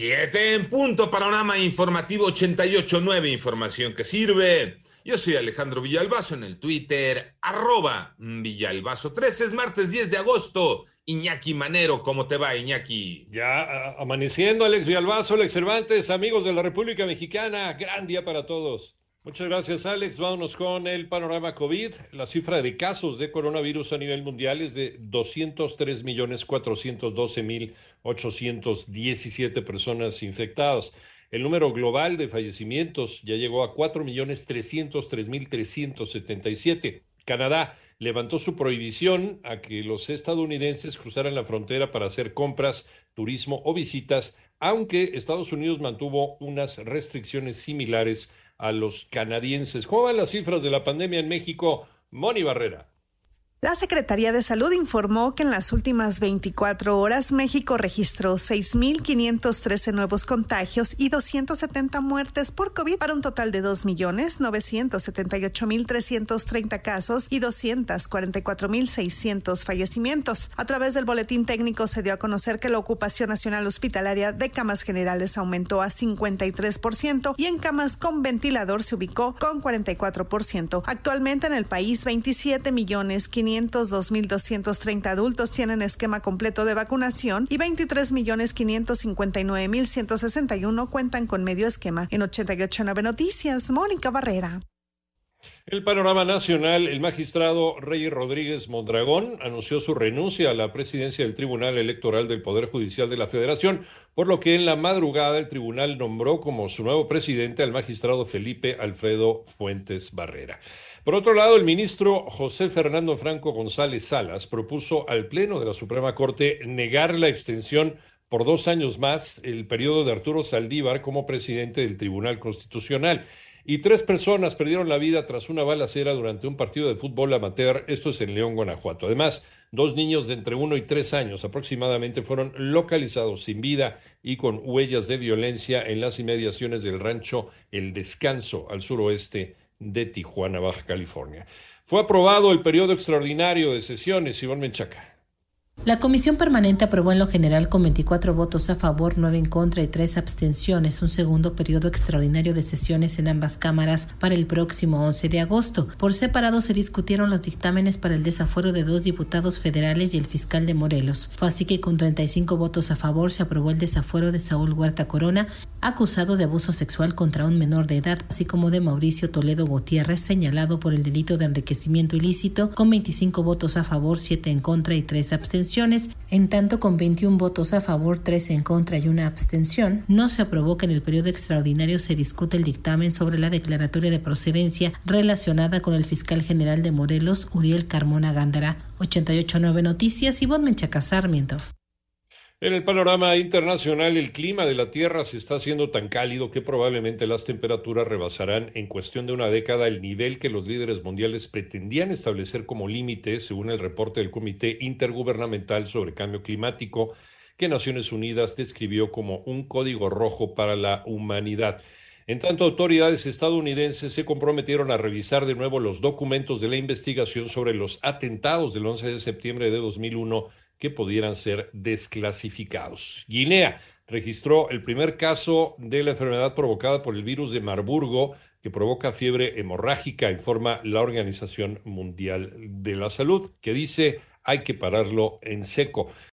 Siete en punto. Panorama informativo 88.9. Información que sirve. Yo soy Alejandro Villalbazo en el Twitter, arroba Villalbazo 13. Es martes 10 de agosto. Iñaki Manero, ¿cómo te va, Iñaki? Ya amaneciendo, Alex Villalbazo, Alex Cervantes, amigos de la República Mexicana. Gran día para todos. Muchas gracias, Alex. Vámonos con el panorama COVID. La cifra de casos de coronavirus a nivel mundial es de 203 millones 412 mil 817 personas infectadas. El número global de fallecimientos ya llegó a 4.303.377. Canadá levantó su prohibición a que los estadounidenses cruzaran la frontera para hacer compras, turismo o visitas, aunque Estados Unidos mantuvo unas restricciones similares a los canadienses. ¿Cómo van las cifras de la pandemia en México? Moni Barrera. La Secretaría de Salud informó que en las últimas 24 horas México registró 6.513 nuevos contagios y 270 muertes por COVID para un total de 2.978.330 casos y 244.600 fallecimientos. A través del boletín técnico se dio a conocer que la ocupación nacional hospitalaria de camas generales aumentó a 53% y en camas con ventilador se ubicó con 44%. Actualmente en el país 27 millones 502.230 adultos tienen esquema completo de vacunación y 23.559.161 cuentan con medio esquema. En 889 Noticias, Mónica Barrera. El panorama nacional, el magistrado Rey Rodríguez Mondragón anunció su renuncia a la presidencia del Tribunal Electoral del Poder Judicial de la Federación, por lo que en la madrugada el tribunal nombró como su nuevo presidente al magistrado Felipe Alfredo Fuentes Barrera. Por otro lado, el ministro José Fernando Franco González Salas propuso al Pleno de la Suprema Corte negar la extensión por dos años más el periodo de Arturo Saldívar como presidente del Tribunal Constitucional. Y tres personas perdieron la vida tras una balacera durante un partido de fútbol amateur, esto es en León, Guanajuato. Además, dos niños de entre uno y tres años aproximadamente fueron localizados sin vida y con huellas de violencia en las inmediaciones del rancho El Descanso, al suroeste de Tijuana, Baja California. Fue aprobado el periodo extraordinario de sesiones, Iván Menchaca. La comisión permanente aprobó en lo general con 24 votos a favor, 9 en contra y 3 abstenciones un segundo periodo extraordinario de sesiones en ambas cámaras para el próximo 11 de agosto. Por separado se discutieron los dictámenes para el desafuero de dos diputados federales y el fiscal de Morelos. Fue así que con 35 votos a favor se aprobó el desafuero de Saúl Huerta Corona, acusado de abuso sexual contra un menor de edad, así como de Mauricio Toledo Gutiérrez, señalado por el delito de enriquecimiento ilícito, con 25 votos a favor, 7 en contra y 3 abstenciones en tanto con 21 votos a favor, 3 en contra y una abstención, no se aprobó que en el periodo extraordinario se discute el dictamen sobre la declaratoria de procedencia relacionada con el fiscal general de Morelos, Uriel Carmona Gándara. 889 Noticias, y Menchaca Sarmiento. En el panorama internacional, el clima de la Tierra se está haciendo tan cálido que probablemente las temperaturas rebasarán en cuestión de una década el nivel que los líderes mundiales pretendían establecer como límite, según el reporte del Comité Intergubernamental sobre Cambio Climático, que Naciones Unidas describió como un código rojo para la humanidad. En tanto, autoridades estadounidenses se comprometieron a revisar de nuevo los documentos de la investigación sobre los atentados del 11 de septiembre de 2001 que pudieran ser desclasificados. Guinea registró el primer caso de la enfermedad provocada por el virus de Marburgo que provoca fiebre hemorrágica, informa la Organización Mundial de la Salud, que dice hay que pararlo en seco.